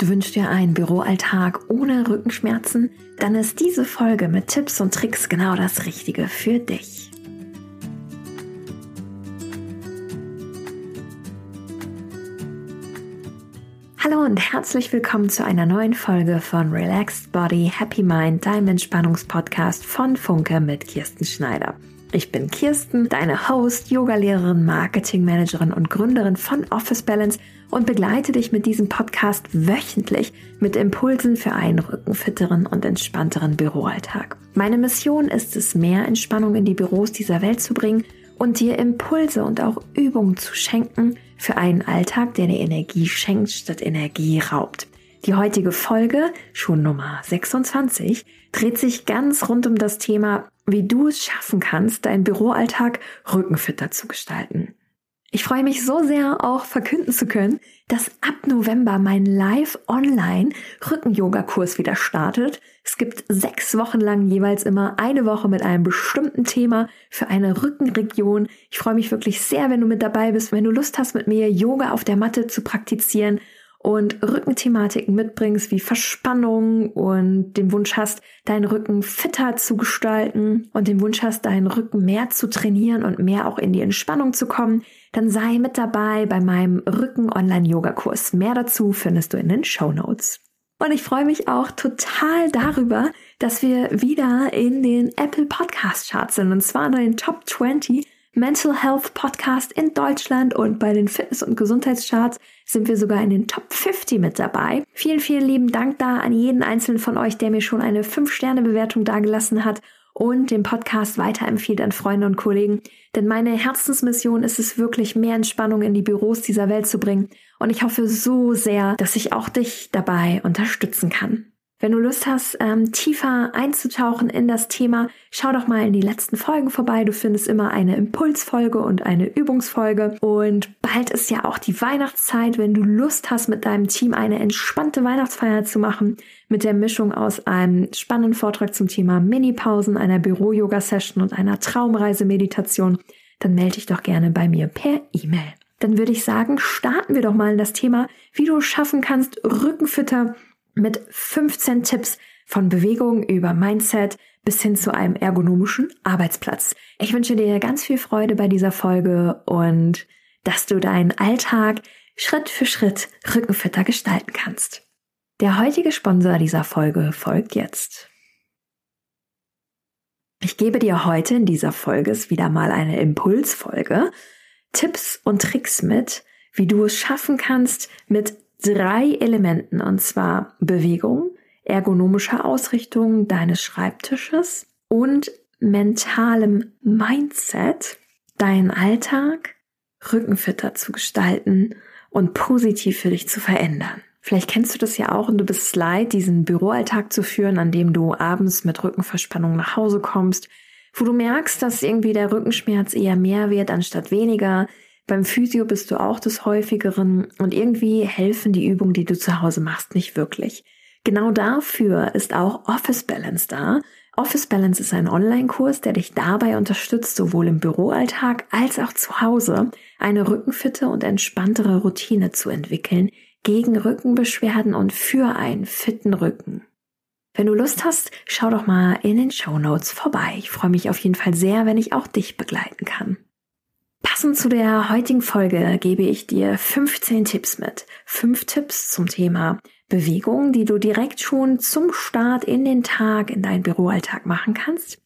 Du wünschst dir einen Büroalltag ohne Rückenschmerzen? Dann ist diese Folge mit Tipps und Tricks genau das Richtige für dich. Hallo und herzlich willkommen zu einer neuen Folge von Relaxed Body, Happy Mind, deinem Entspannungspodcast von Funke mit Kirsten Schneider. Ich bin Kirsten, deine Host, Yogalehrerin, Marketingmanagerin und Gründerin von Office Balance und begleite dich mit diesem Podcast wöchentlich mit Impulsen für einen rückenfitteren und entspannteren Büroalltag. Meine Mission ist es, mehr Entspannung in die Büros dieser Welt zu bringen und dir Impulse und auch Übungen zu schenken für einen Alltag, der dir Energie schenkt statt Energie raubt. Die heutige Folge, schon Nummer 26, dreht sich ganz rund um das Thema, wie du es schaffen kannst, deinen Büroalltag rückenfitter zu gestalten. Ich freue mich so sehr, auch verkünden zu können, dass ab November mein Live-Online-Rücken-Yoga-Kurs wieder startet. Es gibt sechs Wochen lang jeweils immer eine Woche mit einem bestimmten Thema für eine Rückenregion. Ich freue mich wirklich sehr, wenn du mit dabei bist, wenn du Lust hast, mit mir Yoga auf der Matte zu praktizieren und Rückenthematiken mitbringst, wie Verspannung und den Wunsch hast, deinen Rücken fitter zu gestalten und den Wunsch hast, deinen Rücken mehr zu trainieren und mehr auch in die Entspannung zu kommen, dann sei mit dabei bei meinem Rücken-Online-Yoga-Kurs. Mehr dazu findest du in den Show Notes. Und ich freue mich auch total darüber, dass wir wieder in den Apple Podcast Charts sind und zwar in den Top 20 Mental Health Podcast in Deutschland und bei den Fitness- und Gesundheitscharts sind wir sogar in den Top 50 mit dabei. Vielen, vielen lieben Dank da an jeden einzelnen von euch, der mir schon eine 5-Sterne-Bewertung dagelassen hat und den Podcast weiterempfiehlt an Freunde und Kollegen. Denn meine Herzensmission ist es wirklich, mehr Entspannung in die Büros dieser Welt zu bringen. Und ich hoffe so sehr, dass ich auch dich dabei unterstützen kann. Wenn du Lust hast, ähm, tiefer einzutauchen in das Thema, schau doch mal in die letzten Folgen vorbei. Du findest immer eine Impulsfolge und eine Übungsfolge. Und bald ist ja auch die Weihnachtszeit. Wenn du Lust hast, mit deinem Team eine entspannte Weihnachtsfeier zu machen, mit der Mischung aus einem spannenden Vortrag zum Thema Mini-Pausen, einer Büro-Yoga-Session und einer Traumreise-Meditation, dann melde dich doch gerne bei mir per E-Mail. Dann würde ich sagen, starten wir doch mal in das Thema, wie du schaffen kannst, Rückenfitter mit 15 Tipps von Bewegung über Mindset bis hin zu einem ergonomischen Arbeitsplatz. Ich wünsche dir ganz viel Freude bei dieser Folge und dass du deinen Alltag Schritt für Schritt rückenfitter gestalten kannst. Der heutige Sponsor dieser Folge folgt jetzt. Ich gebe dir heute in dieser Folge wieder mal eine Impulsfolge, Tipps und Tricks mit, wie du es schaffen kannst, mit drei Elementen, und zwar Bewegung, ergonomische Ausrichtung deines Schreibtisches und mentalem Mindset, deinen Alltag rückenfitter zu gestalten und positiv für dich zu verändern. Vielleicht kennst du das ja auch und du bist es leid, diesen Büroalltag zu führen, an dem du abends mit Rückenverspannung nach Hause kommst, wo du merkst, dass irgendwie der Rückenschmerz eher mehr wird anstatt weniger, beim Physio bist du auch des häufigeren und irgendwie helfen die Übungen, die du zu Hause machst, nicht wirklich. Genau dafür ist auch Office Balance da. Office Balance ist ein Online-Kurs, der dich dabei unterstützt, sowohl im Büroalltag als auch zu Hause eine rückenfitte und entspanntere Routine zu entwickeln gegen Rückenbeschwerden und für einen fitten Rücken. Wenn du Lust hast, schau doch mal in den Show Notes vorbei. Ich freue mich auf jeden Fall sehr, wenn ich auch dich begleiten kann. Passend zu der heutigen Folge gebe ich dir 15 Tipps mit. Fünf Tipps zum Thema Bewegung, die du direkt schon zum Start in den Tag, in deinen Büroalltag machen kannst.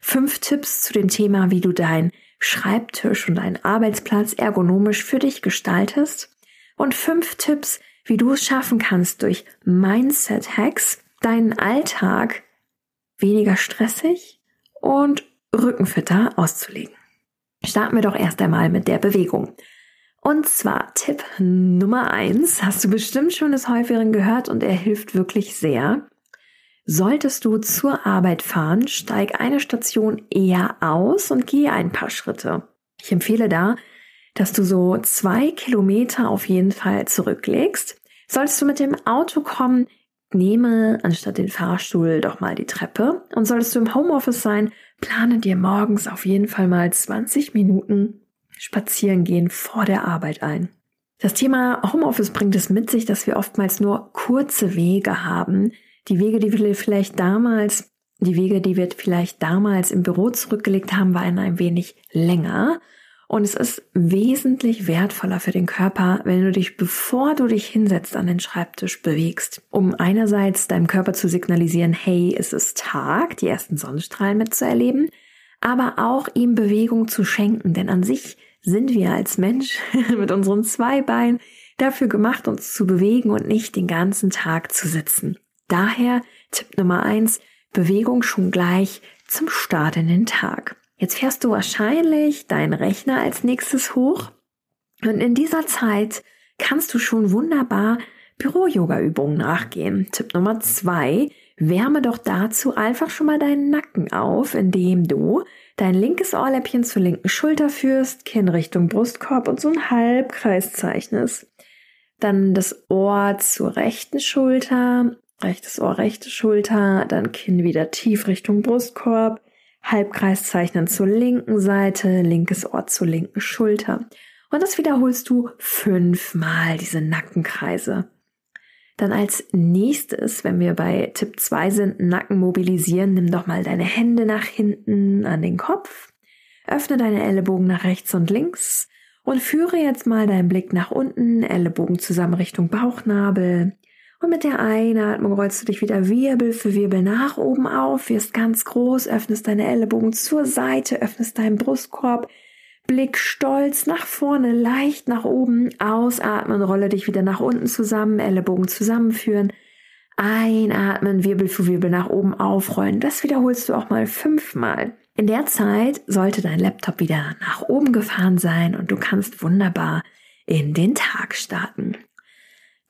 Fünf Tipps zu dem Thema, wie du deinen Schreibtisch und deinen Arbeitsplatz ergonomisch für dich gestaltest. Und fünf Tipps, wie du es schaffen kannst, durch Mindset-Hacks deinen Alltag weniger stressig und rückenfitter auszulegen. Starten wir doch erst einmal mit der Bewegung. Und zwar Tipp Nummer eins hast du bestimmt schon des Häufigeren gehört und er hilft wirklich sehr. Solltest du zur Arbeit fahren, steig eine Station eher aus und gehe ein paar Schritte. Ich empfehle da, dass du so zwei Kilometer auf jeden Fall zurücklegst. Solltest du mit dem Auto kommen, nehme anstatt den Fahrstuhl doch mal die Treppe. Und solltest du im Homeoffice sein, plane dir morgens auf jeden Fall mal 20 Minuten spazieren gehen vor der Arbeit ein. Das Thema Homeoffice bringt es mit sich, dass wir oftmals nur kurze Wege haben. Die Wege, die wir vielleicht damals, die Wege, die wir vielleicht damals im Büro zurückgelegt haben, waren ein wenig länger. Und es ist wesentlich wertvoller für den Körper, wenn du dich, bevor du dich hinsetzt, an den Schreibtisch bewegst, um einerseits deinem Körper zu signalisieren, hey, es ist Tag, die ersten Sonnenstrahlen mitzuerleben, aber auch ihm Bewegung zu schenken, denn an sich sind wir als Mensch mit unseren zwei Beinen dafür gemacht, uns zu bewegen und nicht den ganzen Tag zu sitzen. Daher Tipp Nummer eins, Bewegung schon gleich zum Start in den Tag. Jetzt fährst du wahrscheinlich deinen Rechner als nächstes hoch und in dieser Zeit kannst du schon wunderbar Büro-Yoga-Übungen nachgehen. Tipp Nummer zwei, wärme doch dazu einfach schon mal deinen Nacken auf, indem du dein linkes Ohrläppchen zur linken Schulter führst, Kinn Richtung Brustkorb und so einen Halbkreis zeichnest. Dann das Ohr zur rechten Schulter, rechtes Ohr, rechte Schulter, dann Kinn wieder tief Richtung Brustkorb, Halbkreis zeichnen zur linken Seite, linkes Ohr zur linken Schulter. Und das wiederholst du fünfmal, diese Nackenkreise. Dann als nächstes, wenn wir bei Tipp 2 sind, Nacken mobilisieren, nimm doch mal deine Hände nach hinten an den Kopf, öffne deine Ellenbogen nach rechts und links und führe jetzt mal deinen Blick nach unten, Ellenbogen zusammen Richtung Bauchnabel, und mit der Einatmung rollst du dich wieder Wirbel für Wirbel nach oben auf, wirst ganz groß, öffnest deine Ellenbogen zur Seite, öffnest deinen Brustkorb, Blick stolz nach vorne, leicht nach oben, ausatmen, rolle dich wieder nach unten zusammen, Ellenbogen zusammenführen, einatmen, Wirbel für Wirbel nach oben aufrollen. Das wiederholst du auch mal fünfmal. In der Zeit sollte dein Laptop wieder nach oben gefahren sein und du kannst wunderbar in den Tag starten.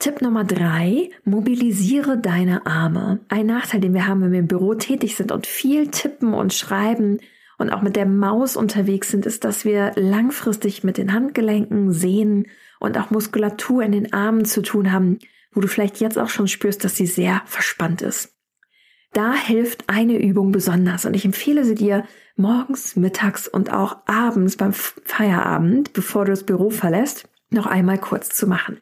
Tipp Nummer drei, mobilisiere deine Arme. Ein Nachteil, den wir haben, wenn wir im Büro tätig sind und viel tippen und schreiben und auch mit der Maus unterwegs sind, ist, dass wir langfristig mit den Handgelenken, Sehnen und auch Muskulatur in den Armen zu tun haben, wo du vielleicht jetzt auch schon spürst, dass sie sehr verspannt ist. Da hilft eine Übung besonders und ich empfehle sie dir morgens, mittags und auch abends beim Feierabend, bevor du das Büro verlässt, noch einmal kurz zu machen.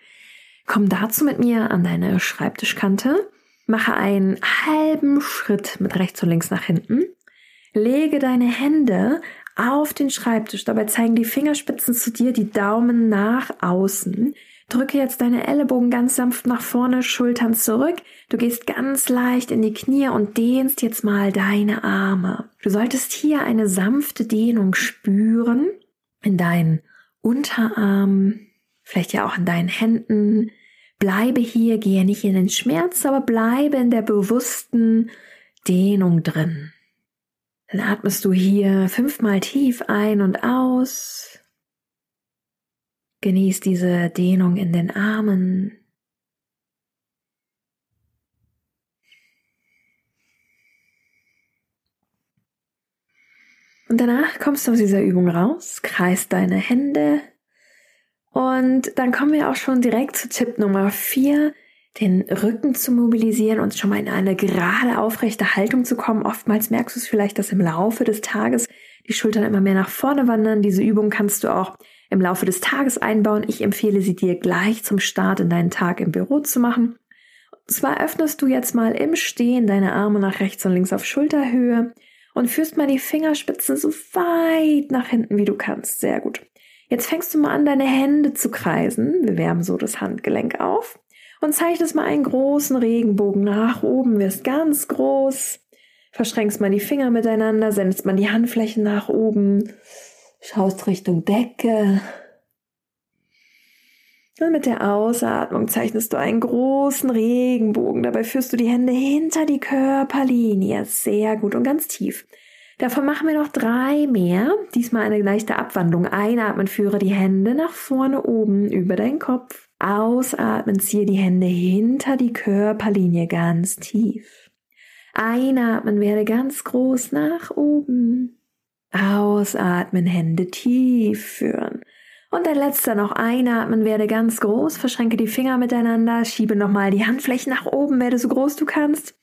Komm dazu mit mir an deine Schreibtischkante, mache einen halben Schritt mit rechts und links nach hinten, lege deine Hände auf den Schreibtisch, dabei zeigen die Fingerspitzen zu dir, die Daumen nach außen. Drücke jetzt deine Ellenbogen ganz sanft nach vorne, Schultern zurück. Du gehst ganz leicht in die Knie und dehnst jetzt mal deine Arme. Du solltest hier eine sanfte Dehnung spüren in deinen Unterarm, vielleicht ja auch in deinen Händen, Bleibe hier, gehe nicht in den Schmerz, aber bleibe in der bewussten Dehnung drin. Dann atmest du hier fünfmal tief ein und aus. Genieß diese Dehnung in den Armen. Und danach kommst du aus dieser Übung raus, kreist deine Hände und dann kommen wir auch schon direkt zu Tipp Nummer vier, den Rücken zu mobilisieren und schon mal in eine gerade aufrechte Haltung zu kommen. Oftmals merkst du es vielleicht, dass im Laufe des Tages die Schultern immer mehr nach vorne wandern. Diese Übung kannst du auch im Laufe des Tages einbauen. Ich empfehle sie dir gleich zum Start in deinen Tag im Büro zu machen. Und zwar öffnest du jetzt mal im Stehen deine Arme nach rechts und links auf Schulterhöhe und führst mal die Fingerspitzen so weit nach hinten, wie du kannst. Sehr gut. Jetzt fängst du mal an, deine Hände zu kreisen. Wir wärmen so das Handgelenk auf und zeichnest mal einen großen Regenbogen nach oben, wirst ganz groß, verschränkst mal die Finger miteinander, sendest mal die Handflächen nach oben, schaust Richtung Decke. Und mit der Ausatmung zeichnest du einen großen Regenbogen. Dabei führst du die Hände hinter die Körperlinie. Sehr gut und ganz tief. Davon machen wir noch drei mehr. Diesmal eine leichte Abwandlung. Einatmen, führe die Hände nach vorne oben über deinen Kopf. Ausatmen, ziehe die Hände hinter die Körperlinie ganz tief. Einatmen, werde ganz groß nach oben. Ausatmen, Hände tief führen. Und ein letzter noch einatmen, werde ganz groß, verschränke die Finger miteinander, schiebe nochmal die Handflächen nach oben, werde so groß du kannst.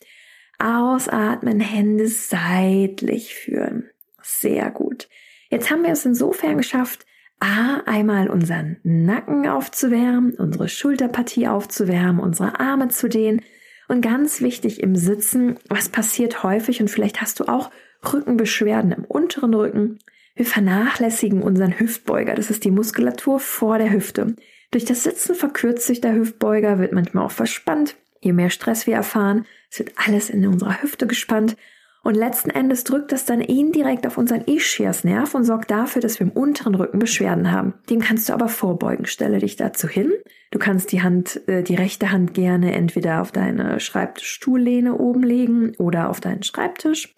Ausatmen, Hände seitlich führen. Sehr gut. Jetzt haben wir es insofern geschafft, A, einmal unseren Nacken aufzuwärmen, unsere Schulterpartie aufzuwärmen, unsere Arme zu dehnen. Und ganz wichtig im Sitzen, was passiert häufig und vielleicht hast du auch Rückenbeschwerden im unteren Rücken. Wir vernachlässigen unseren Hüftbeuger. Das ist die Muskulatur vor der Hüfte. Durch das Sitzen verkürzt sich der Hüftbeuger, wird manchmal auch verspannt. Je mehr Stress wir erfahren, es wird alles in unserer Hüfte gespannt. Und letzten Endes drückt das dann indirekt auf unseren Ischiasnerv und sorgt dafür, dass wir im unteren Rücken Beschwerden haben. Dem kannst du aber vorbeugen. Stelle dich dazu hin. Du kannst die Hand, äh, die rechte Hand gerne entweder auf deine Schreibtischstuhllehne oben legen oder auf deinen Schreibtisch.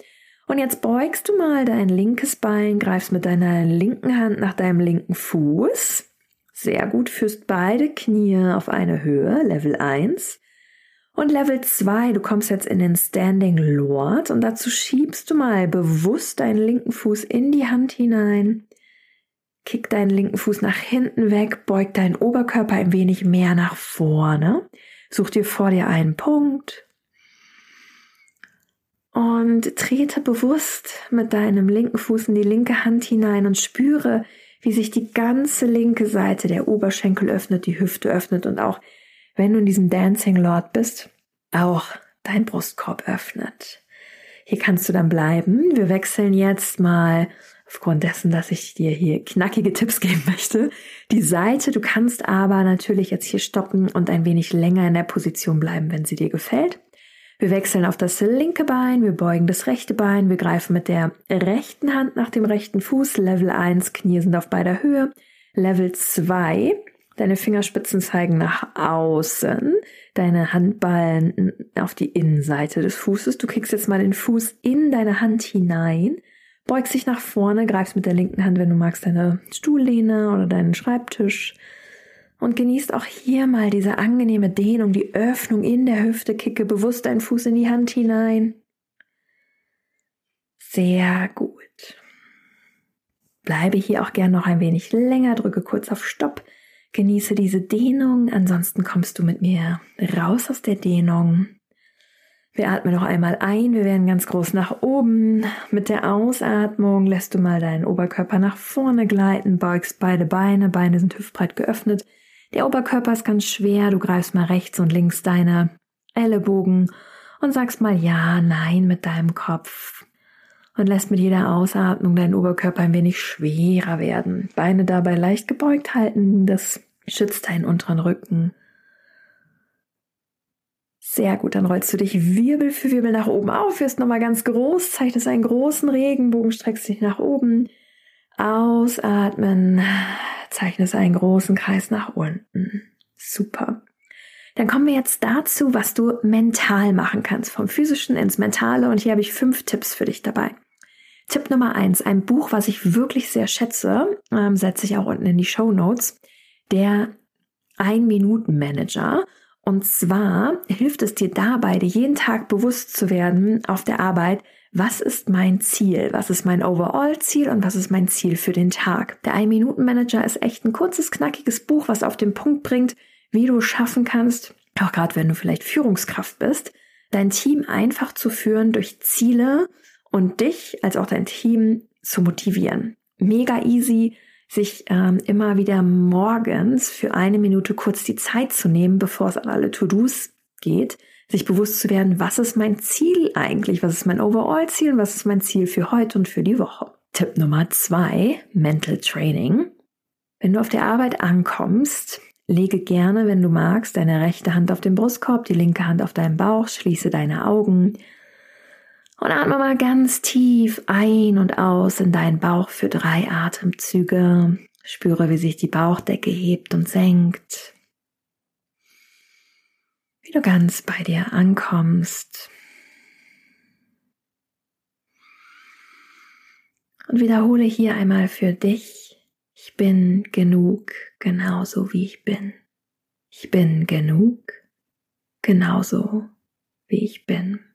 Und jetzt beugst du mal dein linkes Bein, greifst mit deiner linken Hand nach deinem linken Fuß. Sehr gut, führst beide Knie auf eine Höhe, Level 1. Und Level 2, du kommst jetzt in den Standing Lord und dazu schiebst du mal bewusst deinen linken Fuß in die Hand hinein. Kick deinen linken Fuß nach hinten weg, beug deinen Oberkörper ein wenig mehr nach vorne. Such dir vor dir einen Punkt. Und trete bewusst mit deinem linken Fuß in die linke Hand hinein und spüre, wie sich die ganze linke Seite der Oberschenkel öffnet, die Hüfte öffnet und auch wenn du in diesem Dancing Lord bist, auch dein Brustkorb öffnet. Hier kannst du dann bleiben. Wir wechseln jetzt mal aufgrund dessen, dass ich dir hier knackige Tipps geben möchte. Die Seite, du kannst aber natürlich jetzt hier stoppen und ein wenig länger in der Position bleiben, wenn sie dir gefällt. Wir wechseln auf das linke Bein, wir beugen das rechte Bein, wir greifen mit der rechten Hand nach dem rechten Fuß. Level 1, Knie sind auf beider Höhe. Level 2, Deine Fingerspitzen zeigen nach außen, deine Handballen auf die Innenseite des Fußes. Du kriegst jetzt mal den Fuß in deine Hand hinein, beugst dich nach vorne, greifst mit der linken Hand, wenn du magst, deine Stuhllehne oder deinen Schreibtisch und genießt auch hier mal diese angenehme Dehnung, die Öffnung in der Hüfte, kicke bewusst deinen Fuß in die Hand hinein. Sehr gut. Bleibe hier auch gern noch ein wenig länger, drücke kurz auf Stopp Genieße diese Dehnung, ansonsten kommst du mit mir raus aus der Dehnung. Wir atmen noch einmal ein, wir werden ganz groß nach oben. Mit der Ausatmung lässt du mal deinen Oberkörper nach vorne gleiten, beugst beide Beine, Beine sind hüftbreit geöffnet. Der Oberkörper ist ganz schwer, du greifst mal rechts und links deine Ellenbogen und sagst mal ja, nein mit deinem Kopf und lässt mit jeder Ausatmung deinen Oberkörper ein wenig schwerer werden. Beine dabei leicht gebeugt halten, das schützt deinen unteren Rücken. Sehr gut, dann rollst du dich Wirbel für Wirbel nach oben auf, wirst nochmal ganz groß, zeichnest einen großen Regenbogen, streckst dich nach oben, ausatmen, zeichnest einen großen Kreis nach unten. Super. Dann kommen wir jetzt dazu, was du mental machen kannst, vom physischen ins mentale. Und hier habe ich fünf Tipps für dich dabei. Tipp Nummer eins, ein Buch, was ich wirklich sehr schätze, ähm, setze ich auch unten in die Show Notes, der Ein-Minuten-Manager. Und zwar hilft es dir dabei, dir jeden Tag bewusst zu werden auf der Arbeit, was ist mein Ziel, was ist mein Overall-Ziel und was ist mein Ziel für den Tag. Der Ein-Minuten-Manager ist echt ein kurzes, knackiges Buch, was auf den Punkt bringt, wie du schaffen kannst, auch gerade wenn du vielleicht Führungskraft bist, dein Team einfach zu führen durch Ziele, und dich als auch dein Team zu motivieren. Mega easy, sich ähm, immer wieder morgens für eine Minute kurz die Zeit zu nehmen, bevor es an alle To-Dos geht, sich bewusst zu werden, was ist mein Ziel eigentlich, was ist mein Overall-Ziel und was ist mein Ziel für heute und für die Woche. Tipp Nummer zwei, Mental Training. Wenn du auf der Arbeit ankommst, lege gerne, wenn du magst, deine rechte Hand auf den Brustkorb, die linke Hand auf deinen Bauch, schließe deine Augen und atme mal ganz tief ein und aus in deinen Bauch für drei Atemzüge. Spüre, wie sich die Bauchdecke hebt und senkt. Wie du ganz bei dir ankommst. Und wiederhole hier einmal für dich, ich bin genug, genauso wie ich bin. Ich bin genug, genauso wie ich bin.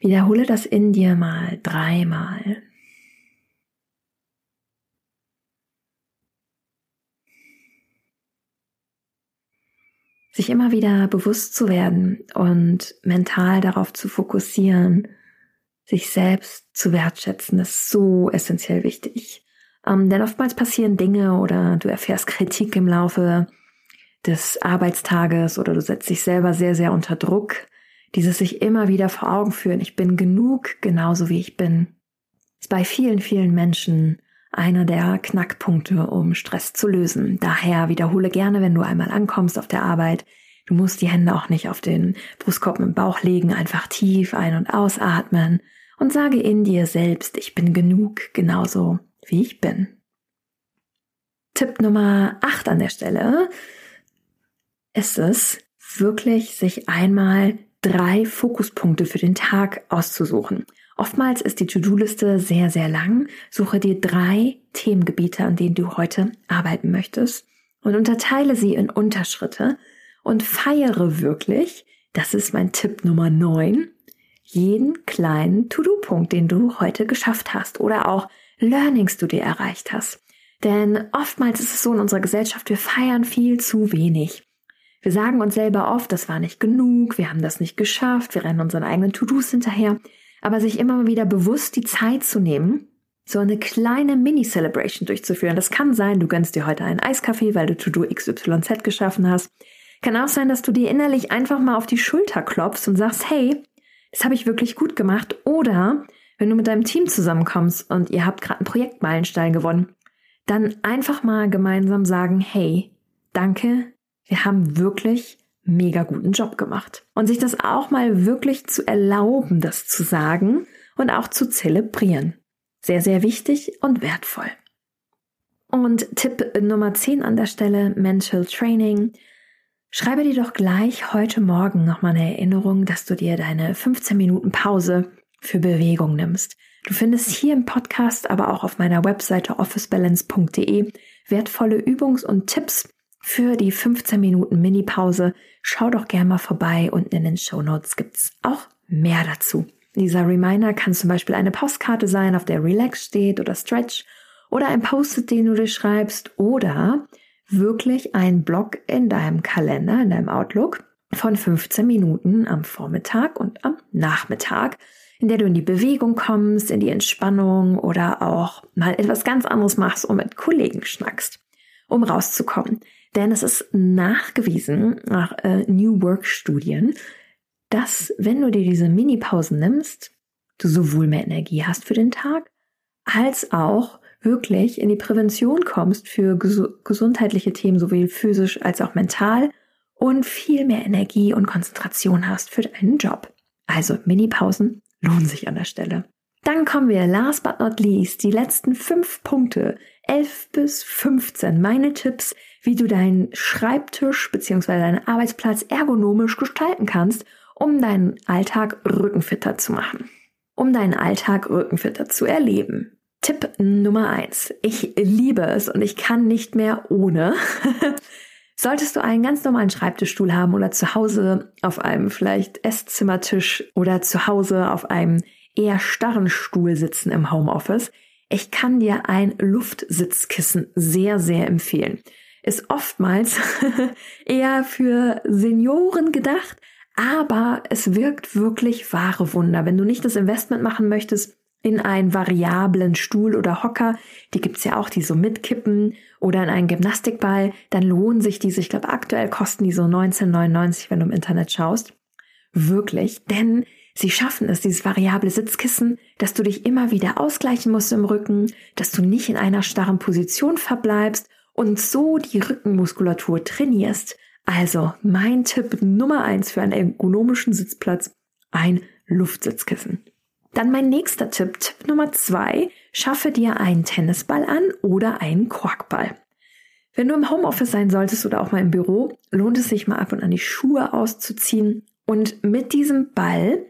Wiederhole das in dir mal dreimal. Sich immer wieder bewusst zu werden und mental darauf zu fokussieren, sich selbst zu wertschätzen, ist so essentiell wichtig. Ähm, denn oftmals passieren Dinge oder du erfährst Kritik im Laufe des Arbeitstages oder du setzt dich selber sehr, sehr unter Druck. Dieses sich immer wieder vor Augen führen, ich bin genug, genauso wie ich bin, ist bei vielen, vielen Menschen einer der Knackpunkte, um Stress zu lösen. Daher wiederhole gerne, wenn du einmal ankommst auf der Arbeit, du musst die Hände auch nicht auf den Brustkorb im Bauch legen, einfach tief ein- und ausatmen und sage in dir selbst, ich bin genug, genauso wie ich bin. Tipp Nummer 8 an der Stelle ist es, wirklich sich einmal drei Fokuspunkte für den Tag auszusuchen. Oftmals ist die To-Do-Liste sehr, sehr lang. Suche dir drei Themengebiete, an denen du heute arbeiten möchtest und unterteile sie in Unterschritte und feiere wirklich, das ist mein Tipp Nummer 9, jeden kleinen To-Do-Punkt, den du heute geschafft hast oder auch Learnings du dir erreicht hast. Denn oftmals ist es so in unserer Gesellschaft, wir feiern viel zu wenig. Wir sagen uns selber oft, das war nicht genug, wir haben das nicht geschafft, wir rennen unseren eigenen To-Dos hinterher. Aber sich immer wieder bewusst die Zeit zu nehmen, so eine kleine Mini-Celebration durchzuführen. Das kann sein, du gönnst dir heute einen Eiskaffee, weil du To-Do XYZ geschaffen hast. Kann auch sein, dass du dir innerlich einfach mal auf die Schulter klopfst und sagst, hey, das habe ich wirklich gut gemacht. Oder wenn du mit deinem Team zusammenkommst und ihr habt gerade einen Projektmeilenstein gewonnen, dann einfach mal gemeinsam sagen, hey, danke, wir haben wirklich mega guten Job gemacht. Und sich das auch mal wirklich zu erlauben, das zu sagen und auch zu zelebrieren. Sehr, sehr wichtig und wertvoll. Und Tipp Nummer 10 an der Stelle, Mental Training. Schreibe dir doch gleich heute Morgen nochmal eine Erinnerung, dass du dir deine 15 Minuten Pause für Bewegung nimmst. Du findest hier im Podcast, aber auch auf meiner Webseite officebalance.de wertvolle Übungs- und Tipps für die 15 Minuten Mini-Pause. Schau doch gerne mal vorbei. Unten in den Show Notes gibt's auch mehr dazu. Dieser Reminder kann zum Beispiel eine Postkarte sein, auf der Relax steht oder Stretch oder ein Post-it, den du dir schreibst oder wirklich ein Block in deinem Kalender, in deinem Outlook von 15 Minuten am Vormittag und am Nachmittag, in der du in die Bewegung kommst, in die Entspannung oder auch mal etwas ganz anderes machst und mit Kollegen schnackst, um rauszukommen. Denn es ist nachgewiesen nach äh, New Work Studien, dass wenn du dir diese Mini-Pausen nimmst, du sowohl mehr Energie hast für den Tag, als auch wirklich in die Prävention kommst für ges gesundheitliche Themen, sowohl physisch als auch mental und viel mehr Energie und Konzentration hast für deinen Job. Also Mini-Pausen lohnen sich an der Stelle. Dann kommen wir, last but not least, die letzten fünf Punkte, 11 bis 15, meine Tipps, wie du deinen Schreibtisch bzw. deinen Arbeitsplatz ergonomisch gestalten kannst, um deinen Alltag rückenfitter zu machen. Um deinen Alltag rückenfitter zu erleben. Tipp Nummer eins: Ich liebe es und ich kann nicht mehr ohne. Solltest du einen ganz normalen Schreibtischstuhl haben oder zu Hause auf einem vielleicht Esszimmertisch oder zu Hause auf einem eher starren Stuhl sitzen im Homeoffice, ich kann dir ein Luftsitzkissen sehr, sehr empfehlen. Ist oftmals eher für Senioren gedacht, aber es wirkt wirklich wahre Wunder. Wenn du nicht das Investment machen möchtest, in einen variablen Stuhl oder Hocker, die gibt's ja auch, die so mitkippen, oder in einen Gymnastikball, dann lohnen sich diese. Ich glaube, aktuell kosten die so 19,99, wenn du im Internet schaust. Wirklich, denn sie schaffen es, dieses variable Sitzkissen, dass du dich immer wieder ausgleichen musst im Rücken, dass du nicht in einer starren Position verbleibst und so die Rückenmuskulatur trainierst. Also mein Tipp Nummer eins für einen ergonomischen Sitzplatz, ein Luftsitzkissen. Dann mein nächster Tipp, Tipp Nummer zwei, schaffe dir einen Tennisball an oder einen Korkball. Wenn du im Homeoffice sein solltest oder auch mal im Büro, lohnt es sich mal ab und an die Schuhe auszuziehen und mit diesem Ball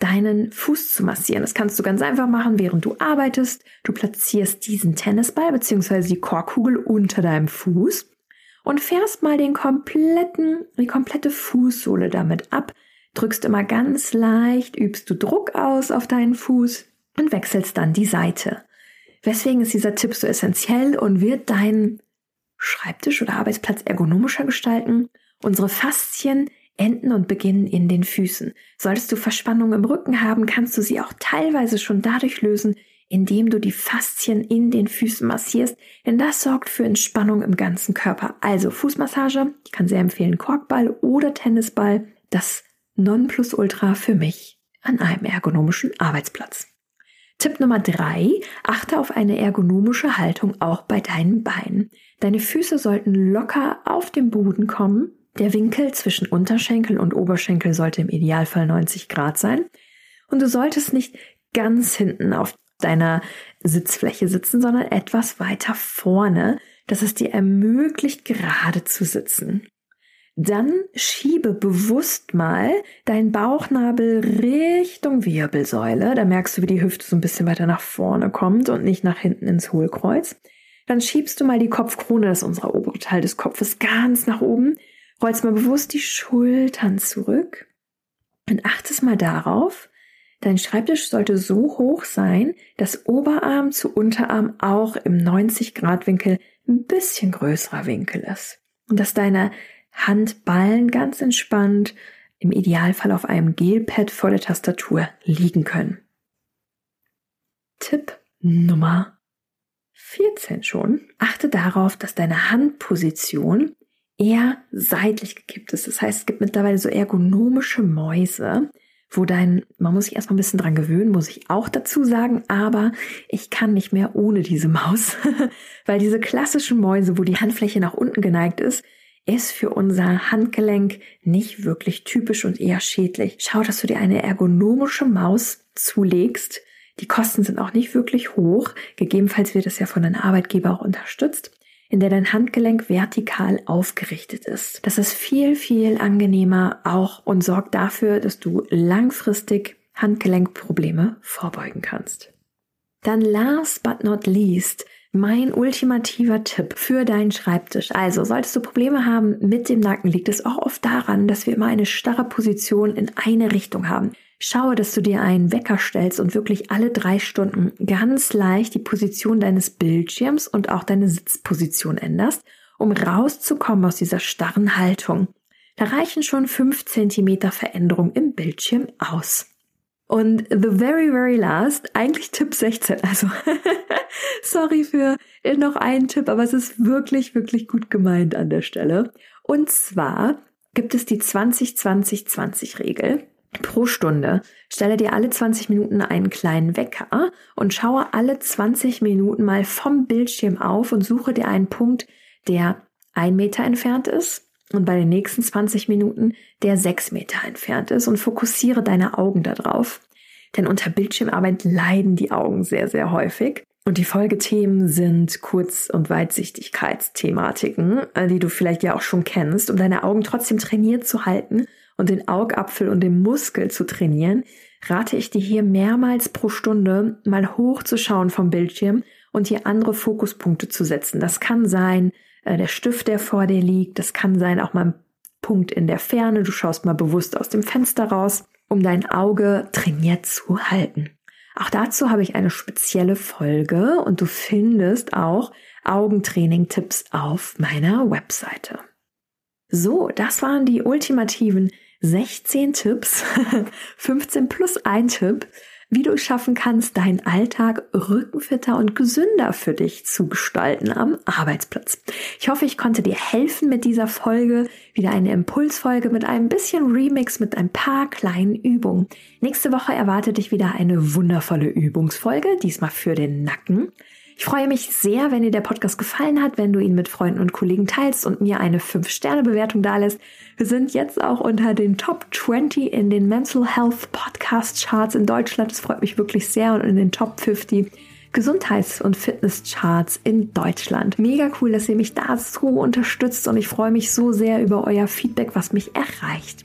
deinen Fuß zu massieren. Das kannst du ganz einfach machen, während du arbeitest. Du platzierst diesen Tennisball bzw. die Korkkugel unter deinem Fuß und fährst mal den kompletten, die komplette Fußsohle damit ab, drückst immer ganz leicht, übst du Druck aus auf deinen Fuß und wechselst dann die Seite. Weswegen ist dieser Tipp so essentiell und wird deinen Schreibtisch oder Arbeitsplatz ergonomischer gestalten? Unsere Faszien enden und beginnen in den Füßen. Solltest du Verspannung im Rücken haben, kannst du sie auch teilweise schon dadurch lösen, indem du die Faszien in den Füßen massierst, denn das sorgt für Entspannung im ganzen Körper. Also Fußmassage, ich kann sehr empfehlen Korkball oder Tennisball, das Nonplusultra für mich an einem ergonomischen Arbeitsplatz. Tipp Nummer drei, achte auf eine ergonomische Haltung auch bei deinen Beinen. Deine Füße sollten locker auf dem Boden kommen. Der Winkel zwischen Unterschenkel und Oberschenkel sollte im Idealfall 90 Grad sein. Und du solltest nicht ganz hinten auf deiner Sitzfläche sitzen, sondern etwas weiter vorne, dass es dir ermöglicht, gerade zu sitzen. Dann schiebe bewusst mal deinen Bauchnabel Richtung Wirbelsäule. Da merkst du, wie die Hüfte so ein bisschen weiter nach vorne kommt und nicht nach hinten ins Hohlkreuz. Dann schiebst du mal die Kopfkrone, das ist unser obere Teil des Kopfes, ganz nach oben. Rollst mal bewusst die Schultern zurück und achtest mal darauf, Dein Schreibtisch sollte so hoch sein, dass Oberarm zu Unterarm auch im 90 Grad Winkel ein bisschen größerer Winkel ist. Und dass deine Handballen ganz entspannt im Idealfall auf einem Gelpad vor der Tastatur liegen können. Tipp Nummer 14 schon. Achte darauf, dass deine Handposition eher seitlich gekippt ist. Das heißt, es gibt mittlerweile so ergonomische Mäuse, wo dein, man muss sich erstmal ein bisschen dran gewöhnen, muss ich auch dazu sagen, aber ich kann nicht mehr ohne diese Maus, weil diese klassischen Mäuse, wo die Handfläche nach unten geneigt ist, ist für unser Handgelenk nicht wirklich typisch und eher schädlich. Schau, dass du dir eine ergonomische Maus zulegst. Die Kosten sind auch nicht wirklich hoch. Gegebenenfalls wird es ja von deinem Arbeitgeber auch unterstützt in der dein Handgelenk vertikal aufgerichtet ist. Das ist viel, viel angenehmer auch und sorgt dafür, dass du langfristig Handgelenkprobleme vorbeugen kannst. Dann last but not least mein ultimativer Tipp für deinen Schreibtisch. Also, solltest du Probleme haben mit dem Nacken, liegt es auch oft daran, dass wir immer eine starre Position in eine Richtung haben. Schaue, dass du dir einen Wecker stellst und wirklich alle drei Stunden ganz leicht die Position deines Bildschirms und auch deine Sitzposition änderst, um rauszukommen aus dieser starren Haltung. Da reichen schon fünf Zentimeter Veränderung im Bildschirm aus. Und the very, very last, eigentlich Tipp 16. Also, sorry für noch einen Tipp, aber es ist wirklich, wirklich gut gemeint an der Stelle. Und zwar gibt es die 20-20-20-Regel. Pro Stunde stelle dir alle 20 Minuten einen kleinen Wecker und schaue alle 20 Minuten mal vom Bildschirm auf und suche dir einen Punkt, der ein Meter entfernt ist und bei den nächsten 20 Minuten der sechs Meter entfernt ist und fokussiere deine Augen darauf. Denn unter Bildschirmarbeit leiden die Augen sehr, sehr häufig. Und die Folgethemen sind Kurz- und Weitsichtigkeitsthematiken, äh, die du vielleicht ja auch schon kennst, um deine Augen trotzdem trainiert zu halten und den Augapfel und den Muskel zu trainieren, rate ich dir hier mehrmals pro Stunde mal hochzuschauen vom Bildschirm und hier andere Fokuspunkte zu setzen. Das kann sein äh, der Stift, der vor dir liegt. Das kann sein auch mal ein Punkt in der Ferne. Du schaust mal bewusst aus dem Fenster raus, um dein Auge trainiert zu halten. Auch dazu habe ich eine spezielle Folge und du findest auch Augentraining-Tipps auf meiner Webseite. So, das waren die ultimativen 16 Tipps, 15 plus ein Tipp, wie du es schaffen kannst, deinen Alltag rückenfitter und gesünder für dich zu gestalten am Arbeitsplatz. Ich hoffe, ich konnte dir helfen mit dieser Folge. Wieder eine Impulsfolge mit einem bisschen Remix mit ein paar kleinen Übungen. Nächste Woche erwartet dich wieder eine wundervolle Übungsfolge, diesmal für den Nacken. Ich freue mich sehr, wenn dir der Podcast gefallen hat, wenn du ihn mit Freunden und Kollegen teilst und mir eine 5-Sterne-Bewertung dalässt. Wir sind jetzt auch unter den Top 20 in den Mental Health Podcast Charts in Deutschland. Das freut mich wirklich sehr und in den Top 50 Gesundheits- und Fitnesscharts in Deutschland. Mega cool, dass ihr mich da so unterstützt und ich freue mich so sehr über euer Feedback, was mich erreicht.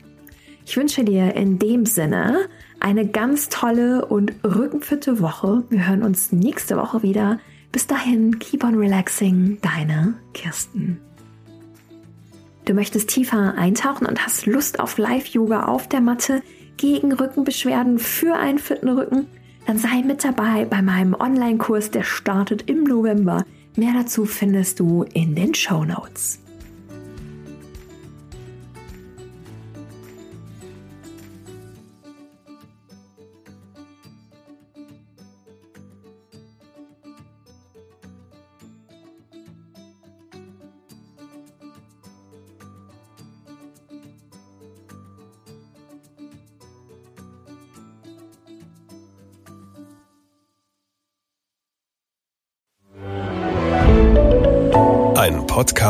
Ich wünsche dir in dem Sinne eine ganz tolle und rückenfitte Woche. Wir hören uns nächste Woche wieder. Bis dahin, keep on relaxing, deine Kirsten. Du möchtest tiefer eintauchen und hast Lust auf Live-Yoga auf der Matte gegen Rückenbeschwerden für einen fitten Rücken? Dann sei mit dabei bei meinem Online-Kurs, der startet im November. Mehr dazu findest du in den Show Notes.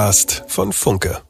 Podcast von Funke.